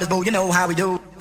but boo, you know how we do.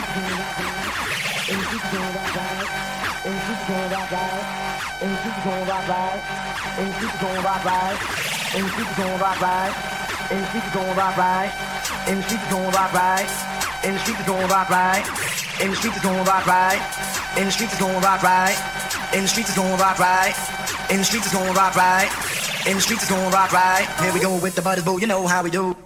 In the streets rock right. by In the streets going right by In the streets going right by In the streets going right by In the streets going right by In the streets going right by Here we go with the butters, boo, you know how we do.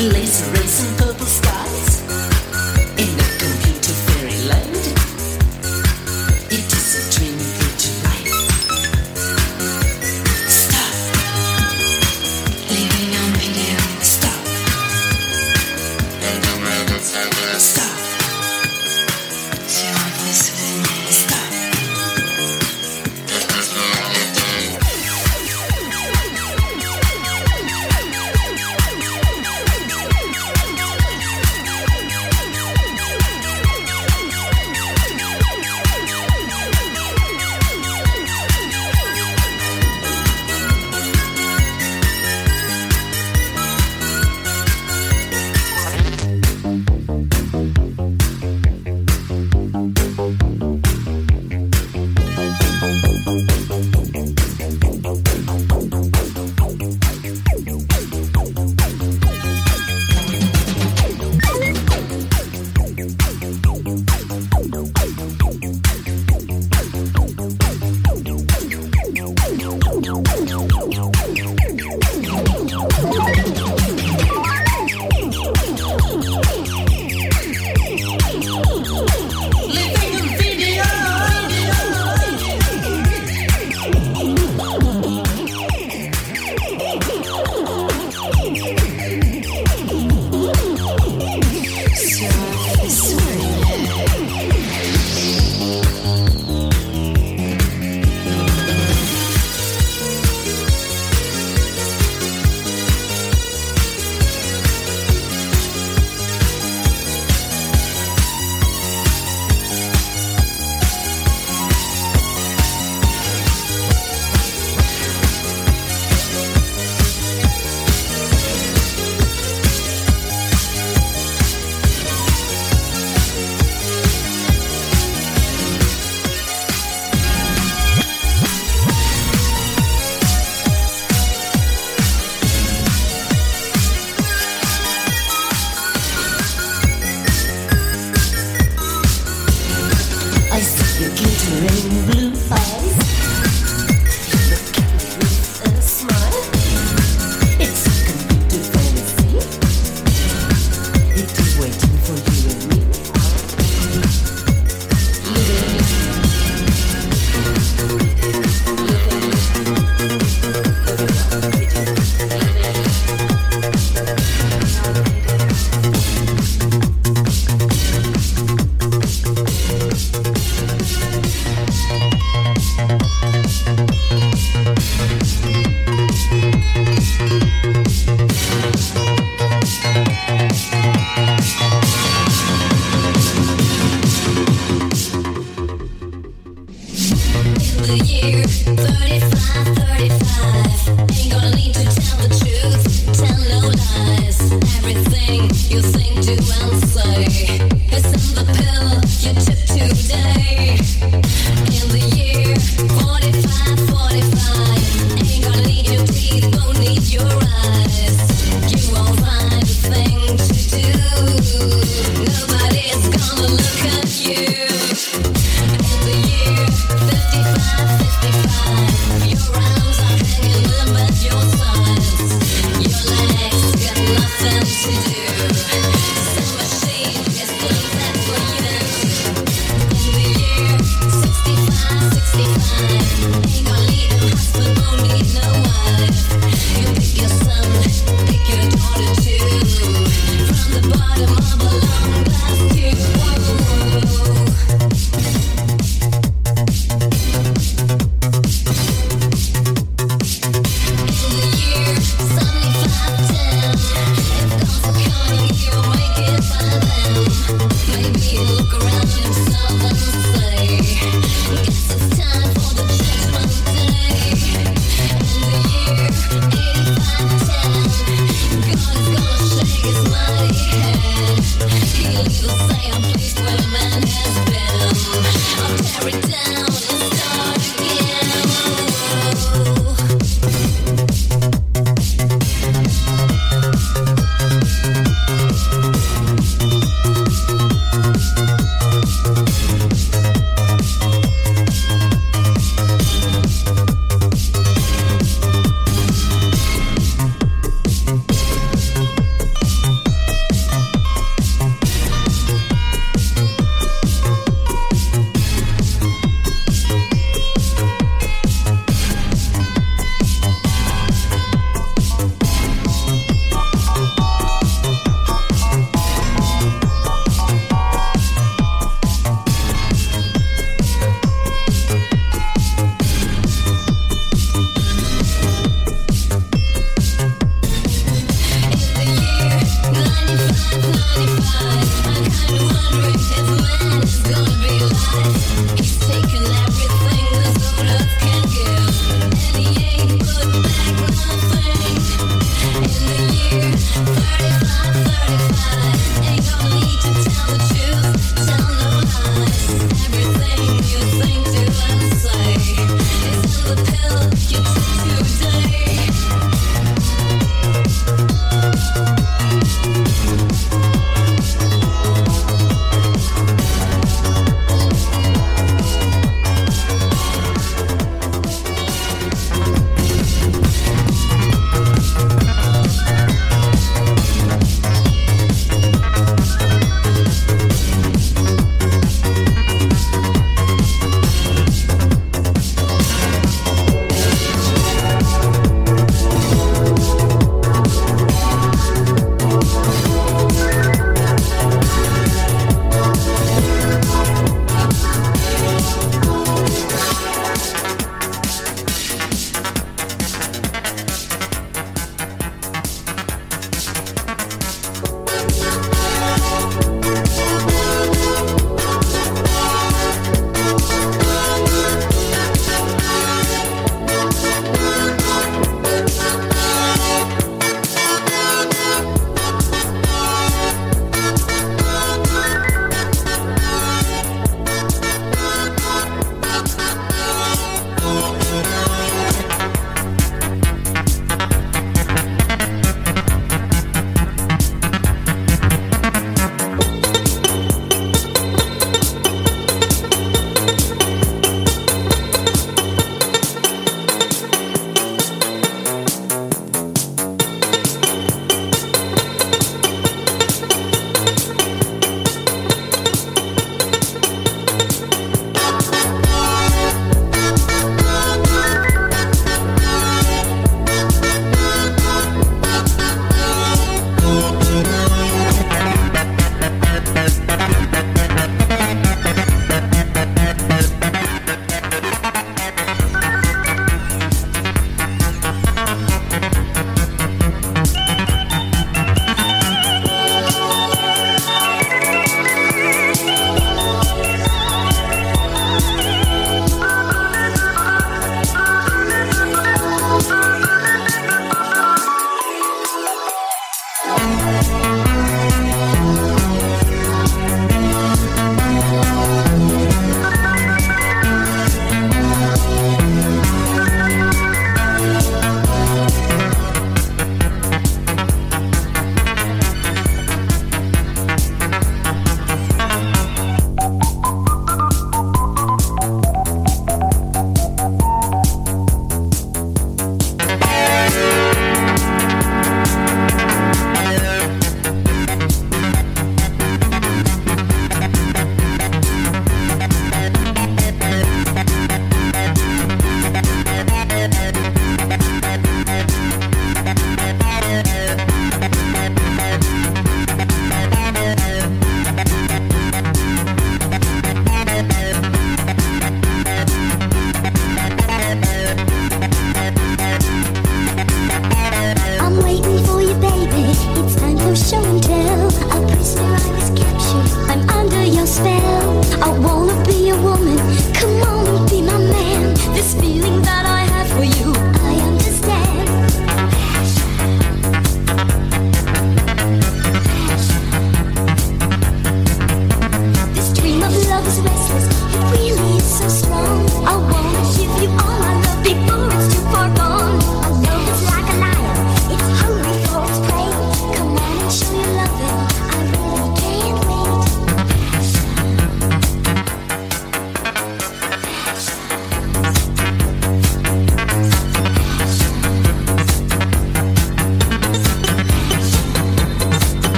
Let's race and go.